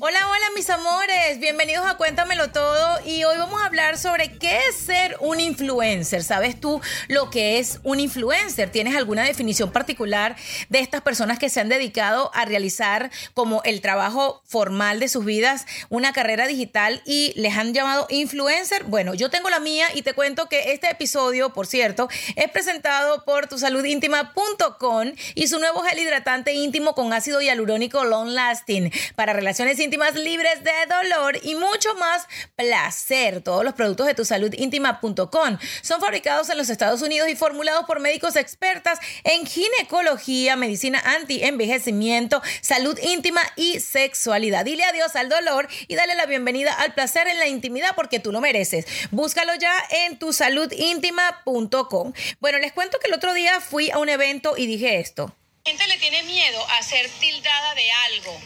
Hola, hola mis amores, bienvenidos a Cuéntamelo Todo y hoy vamos a hablar sobre qué es ser un influencer. ¿Sabes tú lo que es un influencer? ¿Tienes alguna definición particular de estas personas que se han dedicado a realizar como el trabajo formal de sus vidas, una carrera digital y les han llamado influencer? Bueno, yo tengo la mía y te cuento que este episodio, por cierto, es presentado por tusaludintima.com y su nuevo gel hidratante íntimo con ácido hialurónico long lasting para relaciones íntimas libres de dolor y mucho más placer. Todos los productos de tu salud íntima.com son fabricados en los Estados Unidos y formulados por médicos expertas en ginecología, medicina anti-envejecimiento, salud íntima y sexualidad. Dile adiós al dolor y dale la bienvenida al placer en la intimidad porque tú lo mereces. Búscalo ya en tu saludíntima.com. Bueno, les cuento que el otro día fui a un evento y dije esto. La gente le tiene miedo a ser tildada de algo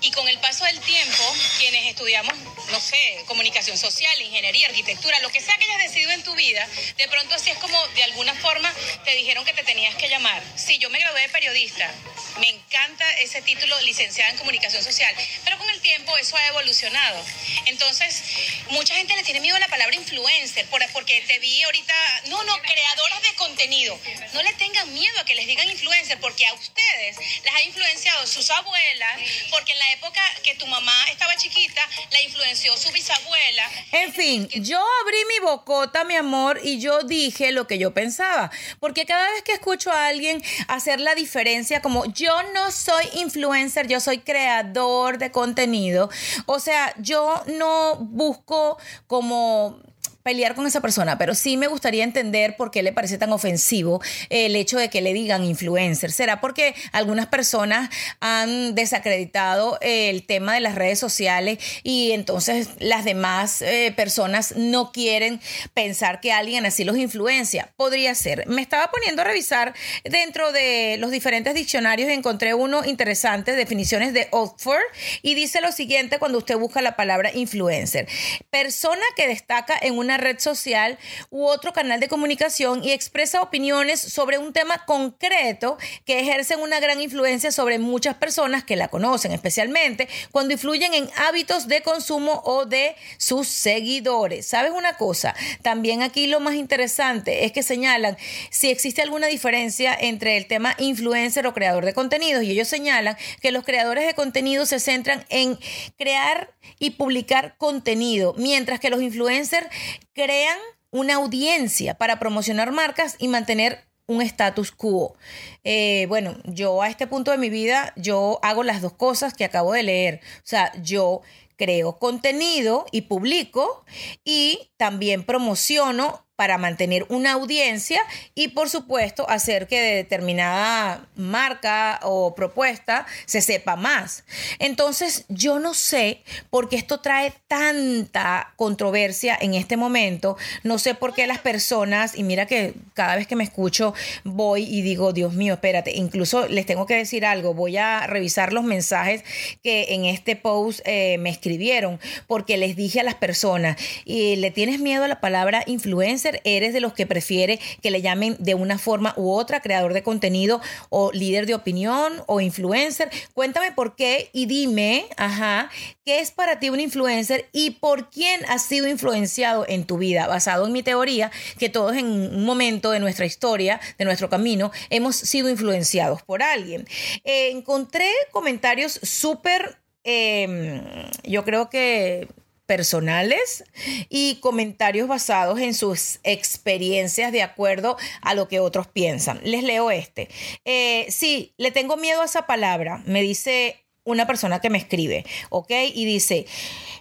y con el paso del tiempo, quienes estudiamos, no sé, comunicación social, ingeniería, arquitectura, lo que sea que hayas decidido en tu vida, de pronto así es como de alguna forma te dijeron que te tenías que llamar. Sí, yo me gradué de periodista, me encanta ese título licenciada en comunicación social, pero con el tiempo eso ha evolucionado. Entonces, mucha gente le tiene miedo a la palabra influencer, porque te vi ahorita, no, no, creadoras de contenido. No le tengan miedo a que les digan influencer, porque a ustedes las ha influenciado sus abuelas, porque en la época que tu mamá estaba chiquita, la influenció su bisabuela. En fin, yo abrí mi bocota, mi amor, y yo dije lo que yo pensaba. Porque cada vez que escucho a alguien hacer la diferencia, como yo no soy influencer, yo soy creador de contenido. O sea, yo no busco como pelear con esa persona, pero sí me gustaría entender por qué le parece tan ofensivo el hecho de que le digan influencer. ¿Será porque algunas personas han desacreditado el tema de las redes sociales y entonces las demás eh, personas no quieren pensar que alguien así los influencia? Podría ser. Me estaba poniendo a revisar dentro de los diferentes diccionarios y encontré uno interesante, definiciones de Oxford, y dice lo siguiente cuando usted busca la palabra influencer. Persona que destaca en una red social u otro canal de comunicación y expresa opiniones sobre un tema concreto que ejercen una gran influencia sobre muchas personas que la conocen, especialmente cuando influyen en hábitos de consumo o de sus seguidores. ¿Sabes una cosa? También aquí lo más interesante es que señalan si existe alguna diferencia entre el tema influencer o creador de contenidos y ellos señalan que los creadores de contenido se centran en crear y publicar contenido, mientras que los influencers crean una audiencia para promocionar marcas y mantener un status quo. Eh, bueno, yo a este punto de mi vida, yo hago las dos cosas que acabo de leer. O sea, yo creo contenido y publico y también promociono para mantener una audiencia y por supuesto hacer que de determinada marca o propuesta se sepa más. Entonces yo no sé por qué esto trae tanta controversia en este momento, no sé por qué las personas, y mira que cada vez que me escucho voy y digo, Dios mío, espérate, incluso les tengo que decir algo, voy a revisar los mensajes que en este post eh, me escribieron, porque les dije a las personas, y le tienes miedo a la palabra influencer, eres de los que prefiere que le llamen de una forma u otra creador de contenido o líder de opinión o influencer. Cuéntame por qué y dime, ajá, qué es para ti un influencer y por quién has sido influenciado en tu vida, basado en mi teoría que todos en un momento de nuestra historia, de nuestro camino, hemos sido influenciados por alguien. Eh, encontré comentarios súper, em, yo creo que personales y comentarios basados en sus experiencias de acuerdo a lo que otros piensan. Les leo este. Eh, sí, le tengo miedo a esa palabra, me dice una persona que me escribe, ¿ok? Y dice,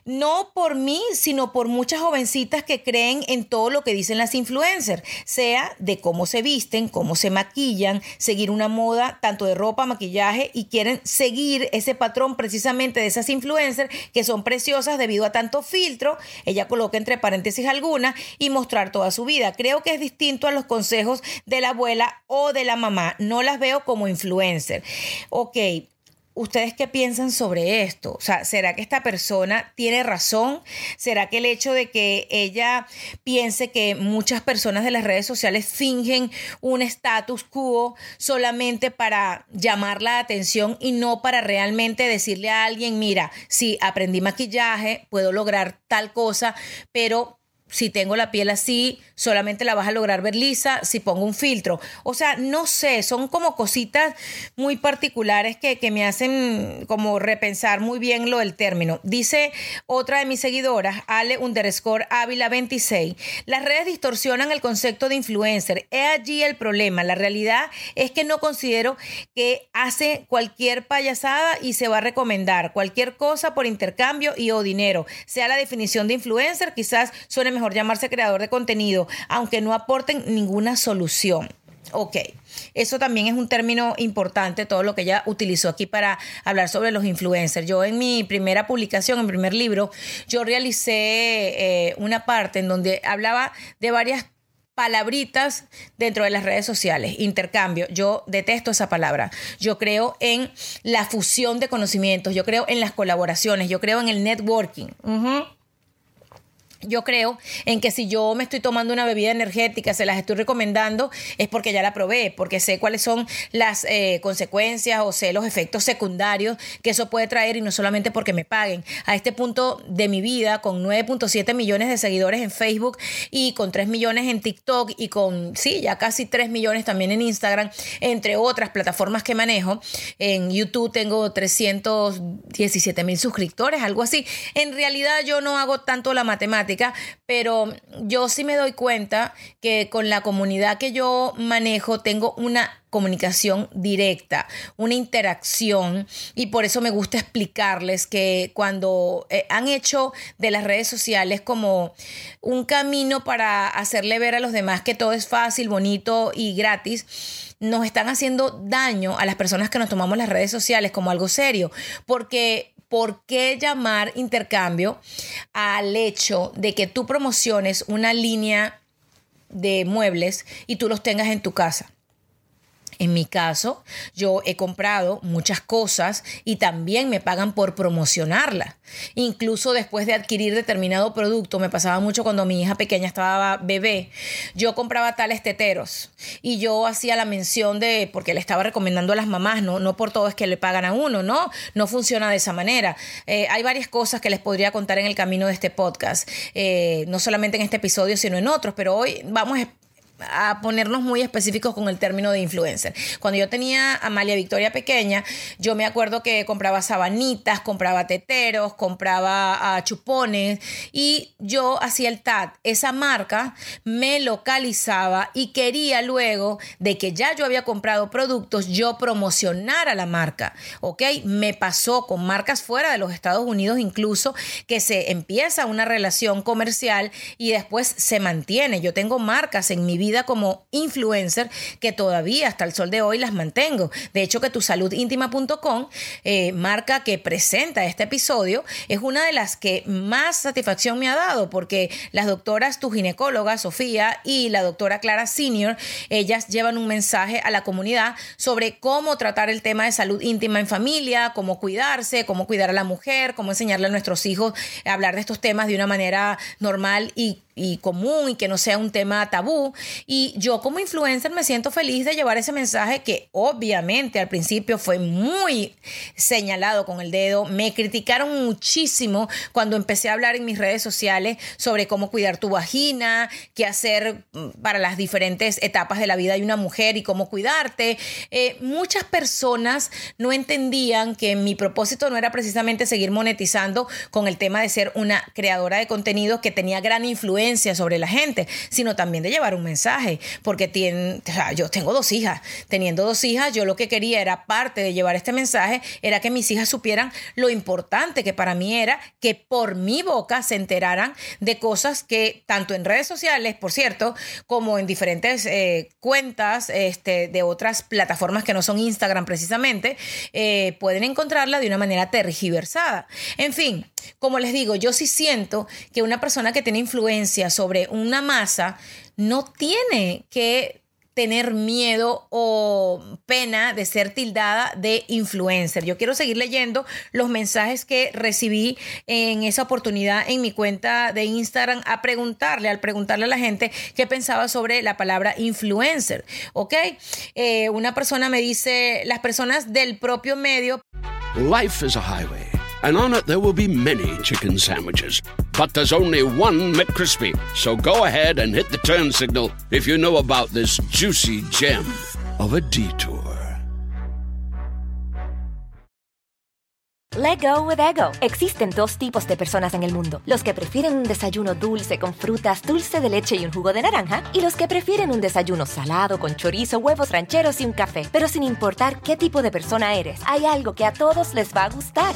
no por mí, sino por muchas jovencitas que creen en todo lo que dicen las influencers, sea de cómo se visten, cómo se maquillan, seguir una moda tanto de ropa, maquillaje y quieren seguir ese patrón precisamente de esas influencers que son preciosas debido a tanto filtro, ella coloca entre paréntesis alguna y mostrar toda su vida. Creo que es distinto a los consejos de la abuela o de la mamá, no las veo como influencer. Ok, ¿Ustedes qué piensan sobre esto? O sea, ¿será que esta persona tiene razón? ¿Será que el hecho de que ella piense que muchas personas de las redes sociales fingen un status quo solamente para llamar la atención y no para realmente decirle a alguien, mira, si aprendí maquillaje, puedo lograr tal cosa, pero si tengo la piel así, solamente la vas a lograr ver lisa si pongo un filtro. O sea, no sé, son como cositas muy particulares que, que, me hacen como repensar muy bien lo del término. Dice otra de mis seguidoras, Ale underscore Ávila 26, las redes distorsionan el concepto de influencer. Es allí el problema. La realidad es que no considero que hace cualquier payasada y se va a recomendar cualquier cosa por intercambio y o dinero. Sea la definición de influencer, quizás suene mejor mejor llamarse creador de contenido, aunque no aporten ninguna solución. Ok, eso también es un término importante, todo lo que ella utilizó aquí para hablar sobre los influencers. Yo en mi primera publicación, en mi primer libro, yo realicé eh, una parte en donde hablaba de varias palabritas dentro de las redes sociales, intercambio. Yo detesto esa palabra. Yo creo en la fusión de conocimientos, yo creo en las colaboraciones, yo creo en el networking. Yo creo en que si yo me estoy tomando una bebida energética, se las estoy recomendando, es porque ya la probé, porque sé cuáles son las eh, consecuencias o sé los efectos secundarios que eso puede traer y no solamente porque me paguen. A este punto de mi vida, con 9.7 millones de seguidores en Facebook y con 3 millones en TikTok y con, sí, ya casi 3 millones también en Instagram, entre otras plataformas que manejo. En YouTube tengo 317 mil suscriptores, algo así. En realidad yo no hago tanto la matemática pero yo sí me doy cuenta que con la comunidad que yo manejo tengo una comunicación directa, una interacción y por eso me gusta explicarles que cuando eh, han hecho de las redes sociales como un camino para hacerle ver a los demás que todo es fácil, bonito y gratis, nos están haciendo daño a las personas que nos tomamos las redes sociales como algo serio, porque ¿por qué llamar intercambio al hecho de que tú promociones una línea de muebles y tú los tengas en tu casa? En mi caso, yo he comprado muchas cosas y también me pagan por promocionarla. Incluso después de adquirir determinado producto, me pasaba mucho cuando mi hija pequeña estaba bebé, yo compraba tales teteros y yo hacía la mención de, porque le estaba recomendando a las mamás, no, no por todo es que le pagan a uno, no, no funciona de esa manera. Eh, hay varias cosas que les podría contar en el camino de este podcast, eh, no solamente en este episodio, sino en otros, pero hoy vamos a a ponernos muy específicos con el término de influencer. Cuando yo tenía a Amalia Victoria pequeña, yo me acuerdo que compraba sabanitas, compraba teteros, compraba uh, chupones y yo hacía el TAT. Esa marca me localizaba y quería luego de que ya yo había comprado productos, yo promocionara la marca. ¿Ok? Me pasó con marcas fuera de los Estados Unidos incluso que se empieza una relación comercial y después se mantiene. Yo tengo marcas en mi vida como influencer que todavía hasta el sol de hoy las mantengo. De hecho, que tu saludíntima.com, eh, marca que presenta este episodio, es una de las que más satisfacción me ha dado porque las doctoras, tu ginecóloga, Sofía, y la doctora Clara Senior, ellas llevan un mensaje a la comunidad sobre cómo tratar el tema de salud íntima en familia, cómo cuidarse, cómo cuidar a la mujer, cómo enseñarle a nuestros hijos a hablar de estos temas de una manera normal y y común y que no sea un tema tabú. Y yo como influencer me siento feliz de llevar ese mensaje que obviamente al principio fue muy señalado con el dedo. Me criticaron muchísimo cuando empecé a hablar en mis redes sociales sobre cómo cuidar tu vagina, qué hacer mm, para las diferentes etapas de la vida de una mujer y cómo cuidarte. Eh, muchas personas no entendían que mi propósito no era precisamente seguir monetizando con el tema de ser una creadora de contenido que tenía gran influencia sobre la gente, sino también de llevar un mensaje, porque yo tengo dos hijas, teniendo dos hijas, yo lo que quería era parte de llevar este mensaje, era que mis hijas supieran lo importante que para mí era que por mi boca se enteraran de cosas que tanto en redes sociales, por cierto, como en diferentes eh, cuentas este, de otras plataformas que no son Instagram precisamente, eh, pueden encontrarla de una manera tergiversada. En fin, como les digo, yo sí siento que una persona que tiene influencia sobre una masa no tiene que tener miedo o pena de ser tildada de influencer. Yo quiero seguir leyendo los mensajes que recibí en esa oportunidad en mi cuenta de Instagram a preguntarle, al preguntarle a la gente qué pensaba sobre la palabra influencer. ¿Ok? Eh, una persona me dice, las personas del propio medio. Life is a highway. And on it there will be many chicken sandwiches. But there's only one McCrispy. So go ahead and hit the turn signal if you know about this juicy gem of a detour. Let go with ego. Existen dos tipos de personas en el mundo: los que prefieren un desayuno dulce con frutas, dulce de leche y un jugo de naranja, y los que prefieren un desayuno salado con chorizo, huevos rancheros y un café. Pero sin importar qué tipo de persona eres, hay algo que a todos les va a gustar.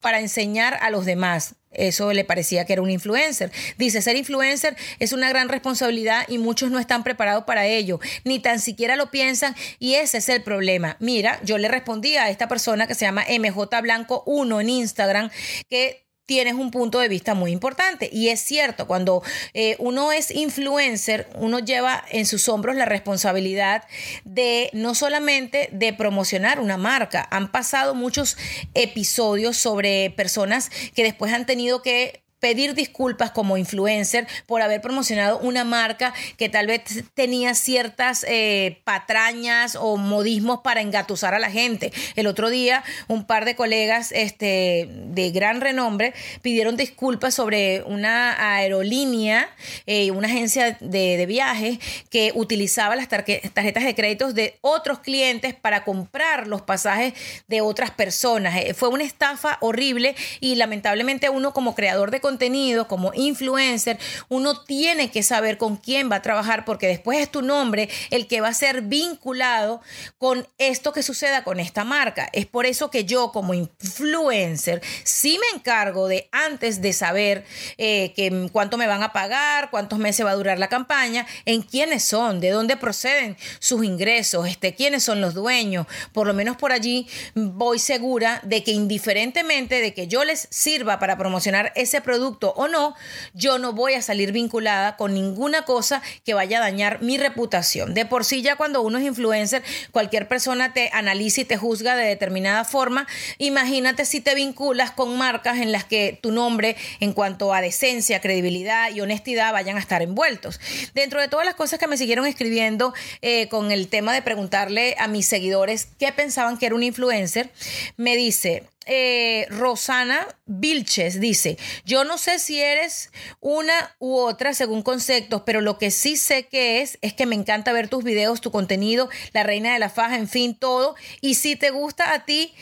para enseñar a los demás. Eso le parecía que era un influencer. Dice, ser influencer es una gran responsabilidad y muchos no están preparados para ello, ni tan siquiera lo piensan y ese es el problema. Mira, yo le respondí a esta persona que se llama MJ Blanco 1 en Instagram que tienes un punto de vista muy importante. Y es cierto, cuando eh, uno es influencer, uno lleva en sus hombros la responsabilidad de no solamente de promocionar una marca, han pasado muchos episodios sobre personas que después han tenido que pedir disculpas como influencer por haber promocionado una marca que tal vez tenía ciertas eh, patrañas o modismos para engatusar a la gente. El otro día un par de colegas este, de gran renombre pidieron disculpas sobre una aerolínea, eh, una agencia de, de viajes que utilizaba las tarjetas de créditos de otros clientes para comprar los pasajes de otras personas. Eh, fue una estafa horrible y lamentablemente uno como creador de contenido, como influencer, uno tiene que saber con quién va a trabajar porque después es tu nombre el que va a ser vinculado con esto que suceda con esta marca. Es por eso que yo como influencer sí me encargo de antes de saber eh, que, cuánto me van a pagar, cuántos meses va a durar la campaña, en quiénes son, de dónde proceden sus ingresos, este, quiénes son los dueños. Por lo menos por allí voy segura de que indiferentemente de que yo les sirva para promocionar ese producto, producto o no, yo no voy a salir vinculada con ninguna cosa que vaya a dañar mi reputación. De por sí ya cuando uno es influencer, cualquier persona te analiza y te juzga de determinada forma. Imagínate si te vinculas con marcas en las que tu nombre en cuanto a decencia, credibilidad y honestidad vayan a estar envueltos. Dentro de todas las cosas que me siguieron escribiendo eh, con el tema de preguntarle a mis seguidores qué pensaban que era un influencer, me dice, eh, Rosana Vilches dice, yo no sé si eres una u otra según conceptos, pero lo que sí sé que es, es que me encanta ver tus videos, tu contenido, la reina de la faja, en fin, todo. Y si te gusta a ti,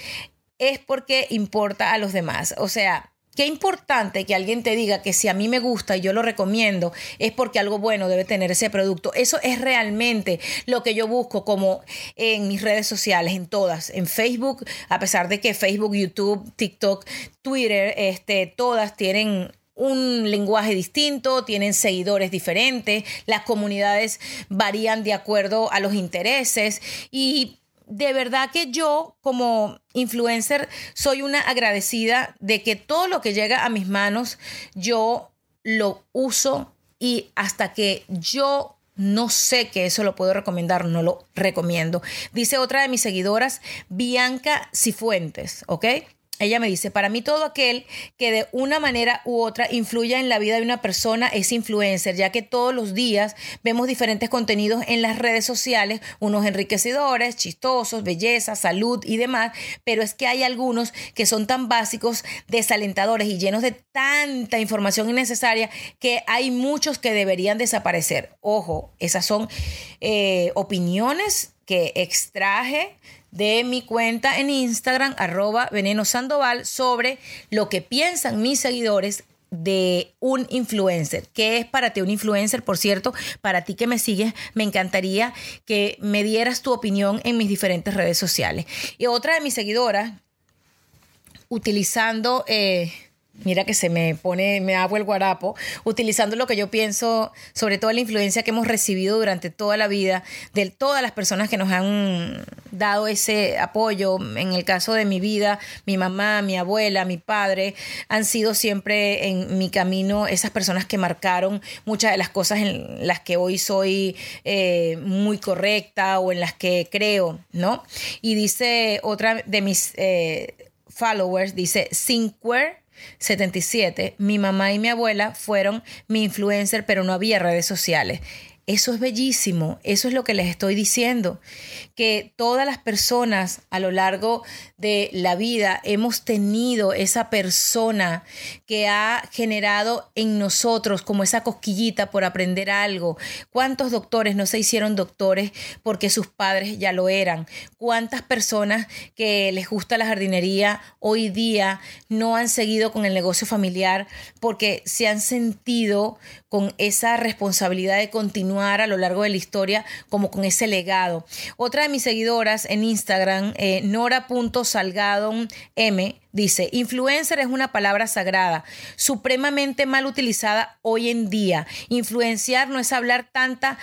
es porque importa a los demás. O sea, Qué importante que alguien te diga que si a mí me gusta y yo lo recomiendo, es porque algo bueno debe tener ese producto. Eso es realmente lo que yo busco como en mis redes sociales, en todas, en Facebook, a pesar de que Facebook, YouTube, TikTok, Twitter, este, todas tienen un lenguaje distinto, tienen seguidores diferentes, las comunidades varían de acuerdo a los intereses y de verdad que yo como influencer soy una agradecida de que todo lo que llega a mis manos yo lo uso y hasta que yo no sé que eso lo puedo recomendar, no lo recomiendo. Dice otra de mis seguidoras, Bianca Cifuentes, ¿ok? Ella me dice, para mí todo aquel que de una manera u otra influya en la vida de una persona es influencer, ya que todos los días vemos diferentes contenidos en las redes sociales, unos enriquecedores, chistosos, belleza, salud y demás, pero es que hay algunos que son tan básicos, desalentadores y llenos de tanta información innecesaria que hay muchos que deberían desaparecer. Ojo, esas son eh, opiniones que extraje de mi cuenta en Instagram, arroba veneno sandoval, sobre lo que piensan mis seguidores de un influencer. ¿Qué es para ti un influencer? Por cierto, para ti que me sigues, me encantaría que me dieras tu opinión en mis diferentes redes sociales. Y otra de mis seguidoras, utilizando... Eh, mira que se me pone, me hago el guarapo, utilizando lo que yo pienso sobre toda la influencia que hemos recibido durante toda la vida de todas las personas que nos han dado ese apoyo. En el caso de mi vida, mi mamá, mi abuela, mi padre, han sido siempre en mi camino esas personas que marcaron muchas de las cosas en las que hoy soy eh, muy correcta o en las que creo, ¿no? Y dice otra de mis eh, followers, dice, Sinquare 77, mi mamá y mi abuela fueron mi influencer, pero no había redes sociales. Eso es bellísimo, eso es lo que les estoy diciendo, que todas las personas a lo largo de la vida hemos tenido esa persona que ha generado en nosotros como esa cosquillita por aprender algo. ¿Cuántos doctores no se hicieron doctores porque sus padres ya lo eran? ¿Cuántas personas que les gusta la jardinería hoy día no han seguido con el negocio familiar porque se han sentido con esa responsabilidad de continuar a lo largo de la historia como con ese legado. Otra de mis seguidoras en Instagram, eh, Nora.salgado M, dice, influencer es una palabra sagrada, supremamente mal utilizada hoy en día. Influenciar no es hablar tanta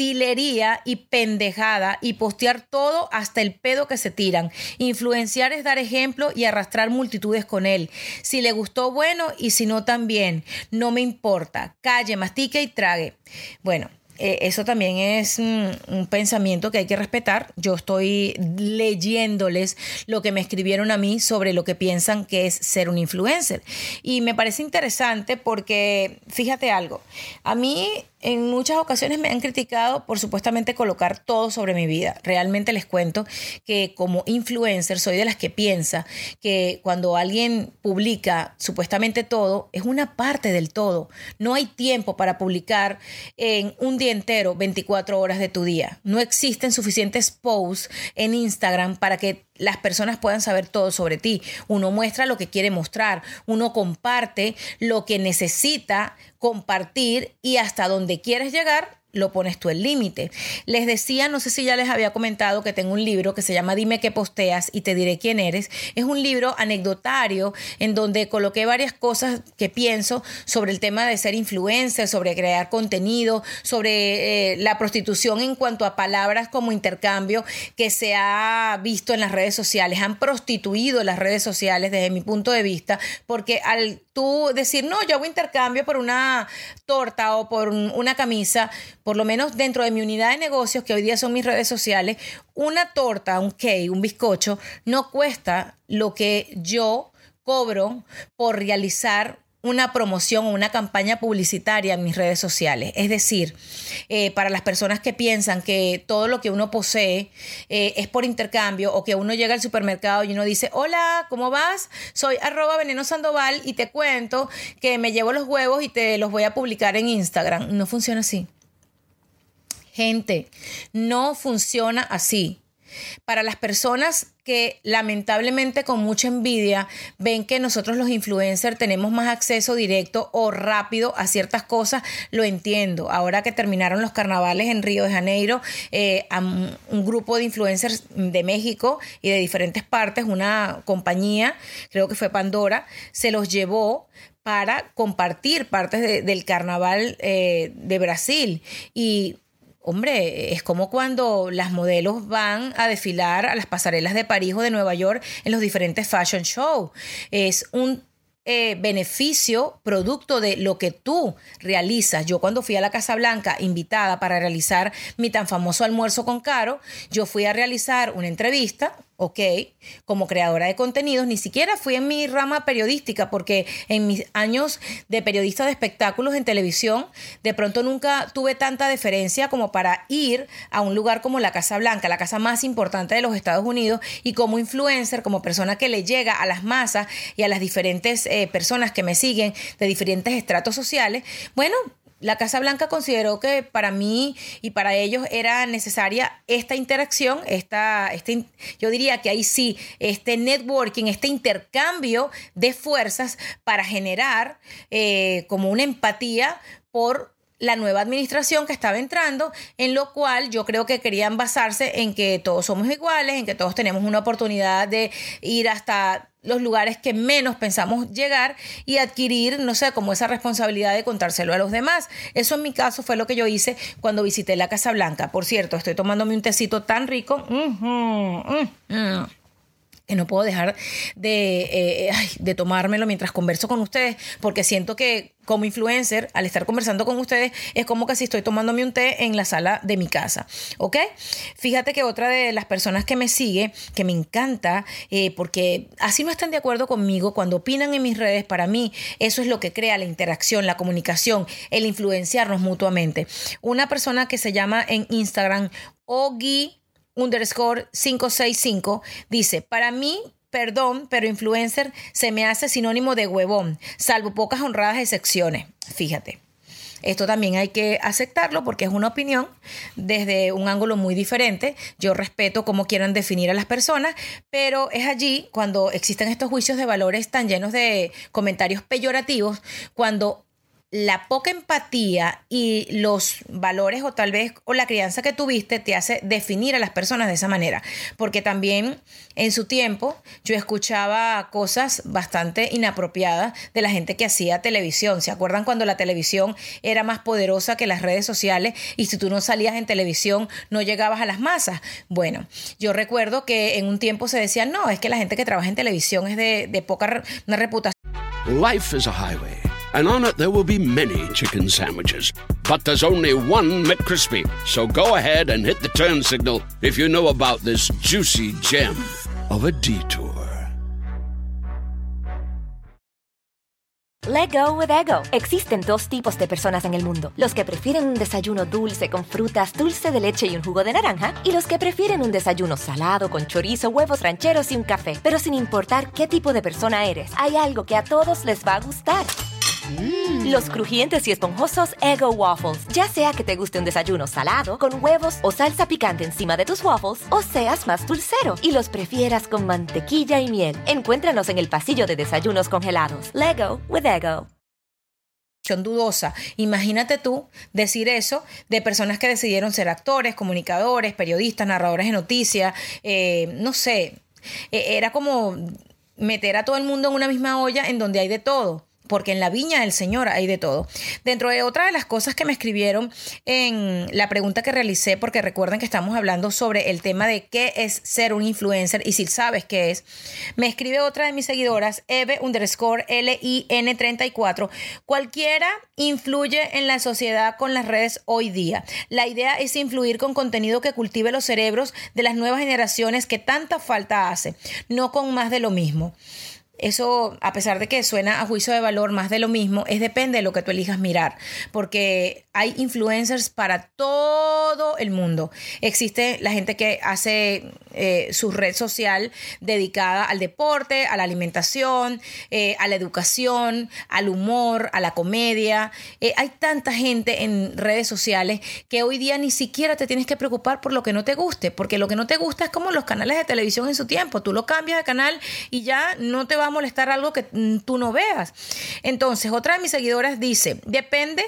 y pendejada y postear todo hasta el pedo que se tiran. Influenciar es dar ejemplo y arrastrar multitudes con él. Si le gustó, bueno, y si no, también. No me importa. Calle, mastique y trague. Bueno, eh, eso también es un pensamiento que hay que respetar. Yo estoy leyéndoles lo que me escribieron a mí sobre lo que piensan que es ser un influencer. Y me parece interesante porque, fíjate algo, a mí en muchas ocasiones me han criticado por supuestamente colocar todo sobre mi vida. Realmente les cuento que como influencer soy de las que piensa que cuando alguien publica supuestamente todo, es una parte del todo. No hay tiempo para publicar en un día entero 24 horas de tu día. No existen suficientes posts en Instagram para que las personas puedan saber todo sobre ti. Uno muestra lo que quiere mostrar, uno comparte lo que necesita compartir y hasta donde quieres llegar lo pones tú el límite. Les decía, no sé si ya les había comentado que tengo un libro que se llama Dime qué posteas y te diré quién eres. Es un libro anecdotario en donde coloqué varias cosas que pienso sobre el tema de ser influencer, sobre crear contenido, sobre eh, la prostitución en cuanto a palabras como intercambio que se ha visto en las redes sociales. Han prostituido las redes sociales desde mi punto de vista porque al decir, no, yo hago intercambio por una torta o por una camisa, por lo menos dentro de mi unidad de negocios, que hoy día son mis redes sociales, una torta, un cake, un bizcocho, no cuesta lo que yo cobro por realizar una promoción o una campaña publicitaria en mis redes sociales. Es decir, eh, para las personas que piensan que todo lo que uno posee eh, es por intercambio o que uno llega al supermercado y uno dice, hola, ¿cómo vas? Soy arroba veneno sandoval y te cuento que me llevo los huevos y te los voy a publicar en Instagram. No funciona así. Gente, no funciona así. Para las personas que lamentablemente con mucha envidia ven que nosotros los influencers tenemos más acceso directo o rápido a ciertas cosas, lo entiendo. Ahora que terminaron los carnavales en Río de Janeiro, eh, un grupo de influencers de México y de diferentes partes, una compañía, creo que fue Pandora, se los llevó para compartir partes del carnaval eh, de Brasil. Y Hombre, es como cuando las modelos van a desfilar a las pasarelas de París o de Nueva York en los diferentes fashion shows. Es un eh, beneficio producto de lo que tú realizas. Yo cuando fui a la Casa Blanca invitada para realizar mi tan famoso almuerzo con Caro, yo fui a realizar una entrevista ¿ok? Como creadora de contenidos, ni siquiera fui en mi rama periodística, porque en mis años de periodista de espectáculos en televisión, de pronto nunca tuve tanta deferencia como para ir a un lugar como la Casa Blanca, la casa más importante de los Estados Unidos, y como influencer, como persona que le llega a las masas y a las diferentes eh, personas que me siguen de diferentes estratos sociales, bueno, la Casa Blanca consideró que para mí y para ellos era necesaria esta interacción, esta, este, yo diría que ahí sí, este networking, este intercambio de fuerzas para generar eh, como una empatía por la nueva administración que estaba entrando, en lo cual yo creo que querían basarse en que todos somos iguales, en que todos tenemos una oportunidad de ir hasta los lugares que menos pensamos llegar y adquirir, no sé, como esa responsabilidad de contárselo a los demás. Eso en mi caso fue lo que yo hice cuando visité la Casa Blanca. Por cierto, estoy tomándome un tecito tan rico. Que no puedo dejar de, eh, de tomármelo mientras converso con ustedes, porque siento que como influencer, al estar conversando con ustedes, es como que si estoy tomándome un té en la sala de mi casa. ¿Ok? Fíjate que otra de las personas que me sigue, que me encanta, eh, porque así no están de acuerdo conmigo, cuando opinan en mis redes, para mí, eso es lo que crea la interacción, la comunicación, el influenciarnos mutuamente. Una persona que se llama en Instagram Ogi underscore 565 dice, para mí perdón, pero influencer se me hace sinónimo de huevón, salvo pocas honradas excepciones. Fíjate. Esto también hay que aceptarlo porque es una opinión desde un ángulo muy diferente. Yo respeto cómo quieran definir a las personas, pero es allí cuando existen estos juicios de valores tan llenos de comentarios peyorativos, cuando la poca empatía y los valores o tal vez o la crianza que tuviste te hace definir a las personas de esa manera. Porque también en su tiempo yo escuchaba cosas bastante inapropiadas de la gente que hacía televisión. ¿Se acuerdan cuando la televisión era más poderosa que las redes sociales y si tú no salías en televisión no llegabas a las masas? Bueno, yo recuerdo que en un tiempo se decía, no, es que la gente que trabaja en televisión es de, poca una reputación. Life is a highway. And on it there will be many chicken sandwiches. But there's only one McCrispy. So go ahead and hit the turn signal if you know about this juicy gem of a detour. Let go with ego. Existen dos tipos de personas en el mundo: los que prefieren un desayuno dulce con frutas, dulce de leche y un jugo de naranja, y los que prefieren un desayuno salado con chorizo, huevos rancheros y un café. Pero sin importar qué tipo de persona eres, hay algo que a todos les va a gustar. Los crujientes y esponjosos Ego Waffles. Ya sea que te guste un desayuno salado, con huevos o salsa picante encima de tus waffles, o seas más dulcero y los prefieras con mantequilla y miel. Encuéntranos en el pasillo de desayunos congelados. Lego with Ego dudosa. Imagínate tú decir eso de personas que decidieron ser actores, comunicadores, periodistas, narradores de noticias, eh, no sé, e-, era como meter a todo el mundo en una misma olla en donde hay de todo porque en la viña del Señor hay de todo. Dentro de otra de las cosas que me escribieron en la pregunta que realicé, porque recuerden que estamos hablando sobre el tema de qué es ser un influencer y si sabes qué es, me escribe otra de mis seguidoras, Eve underscore LIN34. Cualquiera influye en la sociedad con las redes hoy día. La idea es influir con contenido que cultive los cerebros de las nuevas generaciones que tanta falta hace, no con más de lo mismo. Eso, a pesar de que suena a juicio de valor más de lo mismo, es depende de lo que tú elijas mirar, porque hay influencers para todo el mundo. Existe la gente que hace eh, su red social dedicada al deporte, a la alimentación, eh, a la educación, al humor, a la comedia. Eh, hay tanta gente en redes sociales que hoy día ni siquiera te tienes que preocupar por lo que no te guste, porque lo que no te gusta es como los canales de televisión en su tiempo. Tú lo cambias de canal y ya no te va molestar algo que mm, tú no veas. Entonces, otra de mis seguidoras dice, depende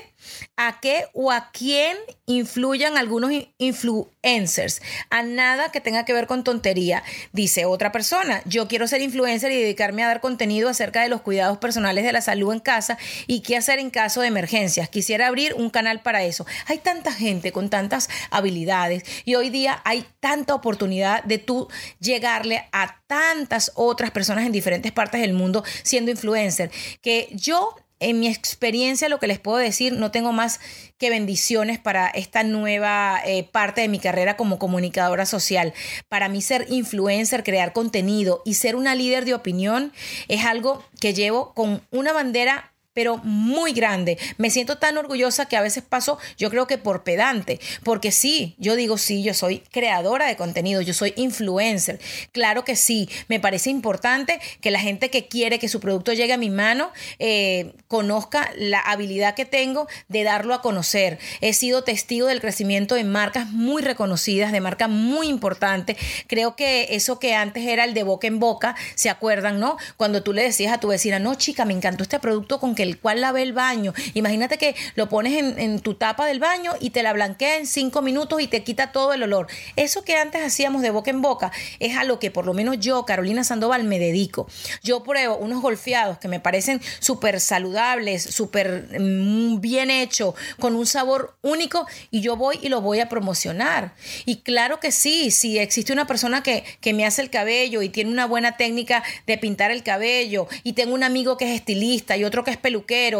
a qué o a quién influyan algunos influencers, a nada que tenga que ver con tontería. Dice otra persona, yo quiero ser influencer y dedicarme a dar contenido acerca de los cuidados personales de la salud en casa y qué hacer en caso de emergencias. Quisiera abrir un canal para eso. Hay tanta gente con tantas habilidades y hoy día hay tanta oportunidad de tú llegarle a tantas otras personas en diferentes partes del mundo siendo influencer que yo en mi experiencia lo que les puedo decir, no tengo más que bendiciones para esta nueva eh, parte de mi carrera como comunicadora social. Para mí ser influencer, crear contenido y ser una líder de opinión es algo que llevo con una bandera pero muy grande. Me siento tan orgullosa que a veces paso, yo creo que por pedante, porque sí, yo digo sí, yo soy creadora de contenido, yo soy influencer. Claro que sí, me parece importante que la gente que quiere que su producto llegue a mi mano eh, conozca la habilidad que tengo de darlo a conocer. He sido testigo del crecimiento de marcas muy reconocidas, de marcas muy importantes. Creo que eso que antes era el de boca en boca, ¿se acuerdan, no? Cuando tú le decías a tu vecina, no, chica, me encantó este producto con que el cual lave el baño. Imagínate que lo pones en, tu tapa del baño y te la blanquea en cinco minutos y te quita todo el olor. Eso que antes hacíamos de boca en boca es a lo que por lo menos yo, Carolina Sandoval, me dedico. Yo pruebo unos golfeados que me parecen súper saludables, súper mm, bien hechos, con un sabor único y yo voy y lo voy a promocionar. Y claro que sí, si existe una persona que, que me hace el cabello y tiene una buena técnica de pintar el cabello y tengo un amigo que es estilista y otro que es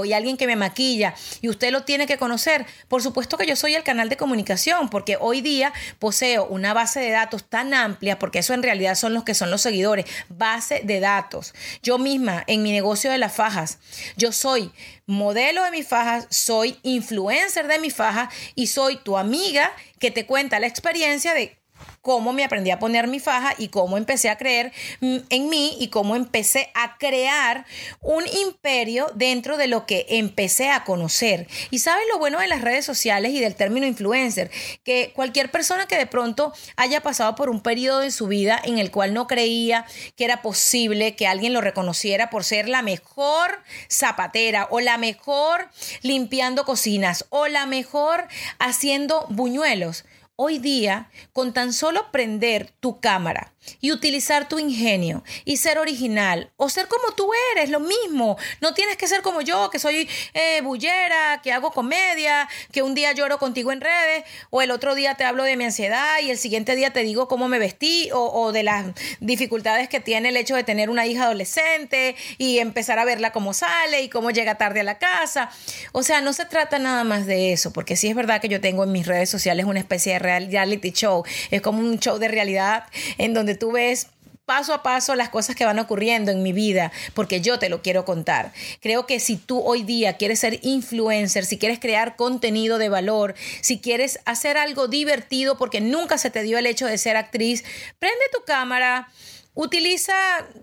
y alguien que me maquilla y usted lo tiene que conocer, por supuesto que yo soy el canal de comunicación porque hoy día poseo una base de datos tan amplia, porque eso en realidad son los que son los seguidores, base de datos. Yo misma en mi negocio de las fajas, yo soy modelo de mis fajas, soy influencer de mis fajas y soy tu amiga que te cuenta la experiencia de cómo me aprendí a poner mi faja y cómo empecé a creer mm, en mí y cómo empecé a crear un imperio dentro de lo que empecé a conocer. Y sabes lo bueno de las redes sociales y del término influencer, que cualquier persona que de pronto haya pasado por un periodo de su vida en el cual no creía que era posible que alguien lo reconociera por ser la mejor zapatera o la mejor limpiando cocinas o la mejor haciendo buñuelos Hoy día, con tan solo prender tu cámara y utilizar tu ingenio y ser original o ser como tú eres, lo mismo. No tienes que ser como yo, que soy eh, bullera, que hago comedia, que un día lloro contigo en redes o el otro día te hablo de mi ansiedad y el siguiente día te digo cómo me vestí o, o de las dificultades que tiene el hecho de tener una hija adolescente y empezar a verla cómo sale y cómo llega tarde a la casa. O sea, no se trata nada más de eso, porque sí es verdad que yo tengo en mis redes sociales una especie de reality show. Es como un show de realidad en donde tú ves paso a paso las cosas que van ocurriendo en mi vida, porque yo te lo quiero contar. Creo que si tú hoy día quieres ser influencer, si quieres crear contenido de valor, si quieres hacer algo divertido, porque nunca se te dio el hecho de ser actriz, prende tu cámara Utiliza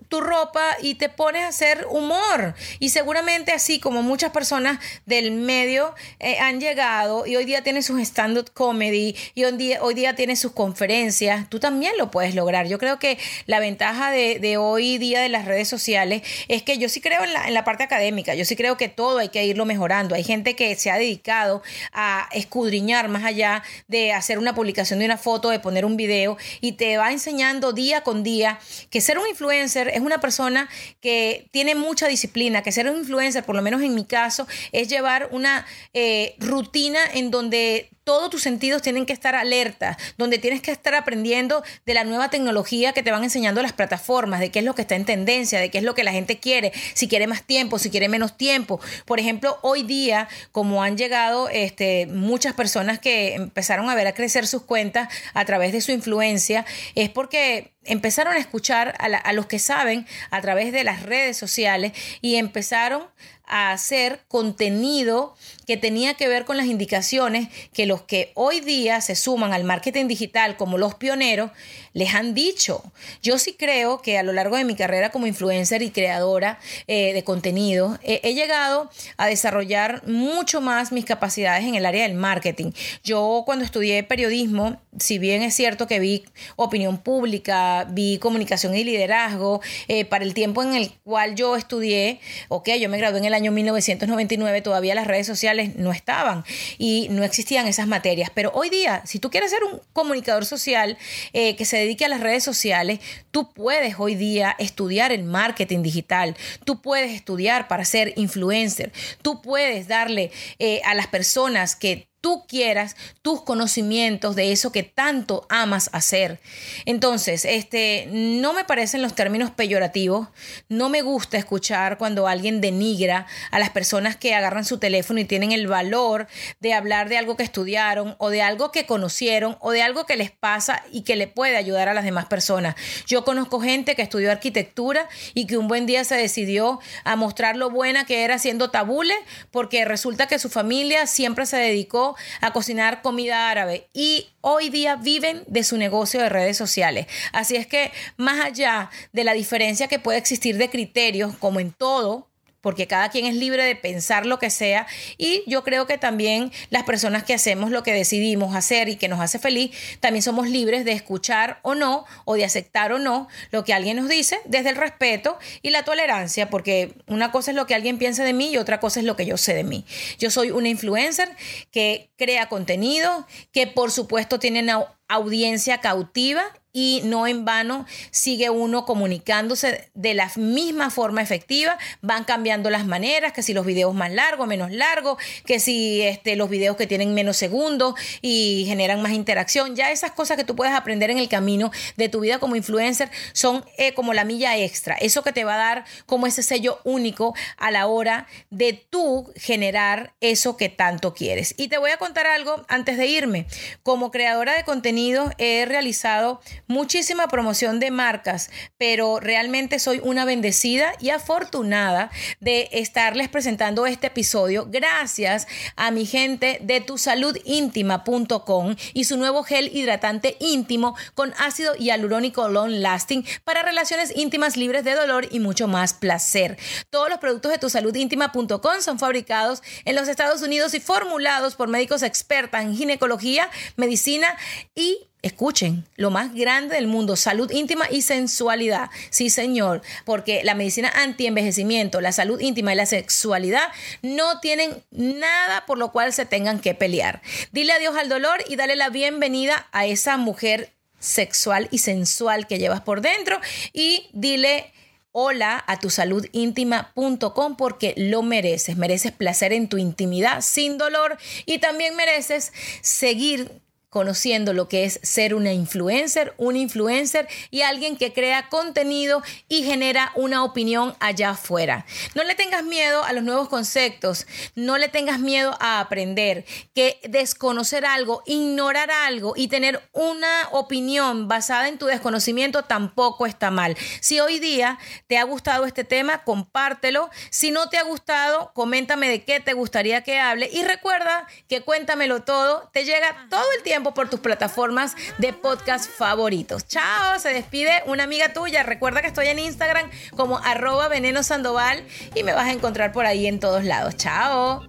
tu ropa y te pones a hacer humor. Y seguramente así como muchas personas del medio eh, han llegado y hoy día tienen sus stand-up comedy y hoy día, hoy día tienen sus conferencias, tú también lo puedes lograr. Yo creo que la ventaja de, hoy día de las redes sociales es que yo sí creo en la, en la parte académica, yo sí creo que todo hay que irlo mejorando. Hay gente que se ha dedicado a escudriñar más allá de hacer una publicación de una foto, de poner un video y te va enseñando día con día que ser un influencer es una persona que tiene mucha disciplina, que ser un influencer, por lo menos en mi caso, es llevar una eh, rutina en donde todos tus sentidos tienen que estar alerta, donde tienes que estar aprendiendo de la nueva tecnología que te van enseñando las plataformas, de qué es lo que está en tendencia, de qué es lo que la gente quiere, si quiere más tiempo, si quiere menos tiempo. Por ejemplo, hoy día, como han llegado este, muchas personas que empezaron a ver a crecer sus cuentas a través de su influencia, es porque empezaron a escuchar a, a los que saben a través de las redes sociales y empezaron a hacer contenido que tenía que ver con las indicaciones que los que hoy día se suman al marketing digital como los pioneros les han dicho. Yo sí creo que a lo largo de mi carrera como influencer y creadora eh, de contenido he llegado a desarrollar mucho más mis capacidades en el área del marketing. Yo cuando estudié periodismo, si bien es cierto que vi opinión pública, vi comunicación y liderazgo, eh, para el tiempo en el cual yo estudié, ok, yo me gradué en el año 1999 todavía las redes sociales no estaban y no existían esas materias. Pero hoy día, si tú quieres ser un comunicador social eh, que se dedique a las redes sociales, tú puedes hoy día estudiar el marketing digital, tú puedes estudiar para ser influencer, tú puedes darle eh, a las personas que tú quieras tus conocimientos de eso que tanto amas hacer. Entonces, este, no me parecen los términos peyorativos, no me gusta escuchar cuando alguien denigra a las personas que agarran su teléfono y tienen el valor de hablar de algo que estudiaron o de algo que conocieron o de algo que les pasa y que le puede ayudar a las demás personas. Yo conozco gente que estudió arquitectura y que un buen día se decidió a mostrar lo buena que era haciendo tabule porque resulta que su familia siempre se dedicó a cocinar comida árabe y hoy día viven de su negocio de redes sociales. Así es que más allá de la diferencia que puede existir de criterios, como en todo, porque cada quien es libre de pensar lo que sea y yo creo que también las personas que hacemos lo que decidimos hacer y que nos hace feliz, también somos libres de escuchar o no, o de aceptar o no lo que alguien nos dice desde el respeto y la tolerancia, porque una cosa es lo que alguien piensa de mí y otra cosa es lo que yo sé de mí. Yo soy una influencer que crea contenido, que por supuesto tiene audiencia cautiva y no en vano sigue uno comunicándose de la misma forma efectiva, van cambiando las maneras, que si los videos más largos, menos largos, que si este, los videos que tienen menos segundos y generan más interacción, ya esas cosas que tú puedes aprender en el camino de tu vida como influencer son eh, como la milla extra, eso que te va a dar como ese sello único a la hora de tú generar eso que tanto quieres. Y te voy a contar algo antes de irme, como creadora de contenido he realizado muchísima promoción de marcas, pero realmente soy una bendecida y afortunada de estarles presentando este episodio gracias a mi gente de tusaludintima.com y su nuevo gel hidratante íntimo con ácido hialurónico long lasting para relaciones íntimas libres de dolor y mucho más placer. Todos los productos de tusaludintima.com son fabricados en los Estados Unidos y formulados por médicos expertos en ginecología, medicina y Escuchen, lo más grande del mundo, salud íntima y sensualidad. Sí, señor, porque la medicina anti-envejecimiento, la salud íntima y la sexualidad no tienen nada por lo cual se tengan que pelear. Dile adiós al dolor y dale la bienvenida a esa mujer sexual y sensual que llevas por dentro y dile hola a tu saludíntima.com porque lo mereces, mereces placer en tu intimidad sin dolor y también mereces seguir conociendo lo que es ser una influencer, un influencer y alguien que crea contenido y genera una opinión allá afuera. No le tengas miedo a los nuevos conceptos, no le tengas miedo a aprender, que desconocer algo, ignorar algo y tener una opinión basada en tu desconocimiento tampoco está mal. Si hoy día te ha gustado este tema, compártelo. Si no te ha gustado, coméntame de qué te gustaría que hable y recuerda que cuéntamelo todo, te llega todo el tiempo por tus plataformas de podcast favoritos. Chao, se despide una amiga tuya. Recuerda que estoy en Instagram como arroba veneno sandoval y me vas a encontrar por ahí en todos lados. Chao.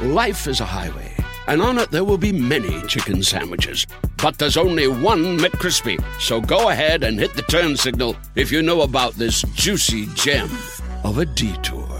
Life is a highway, and on it there will be many chicken sandwiches. But there's only one McCrispy. So go ahead and hit the turn signal if you know about this juicy gem of a detour.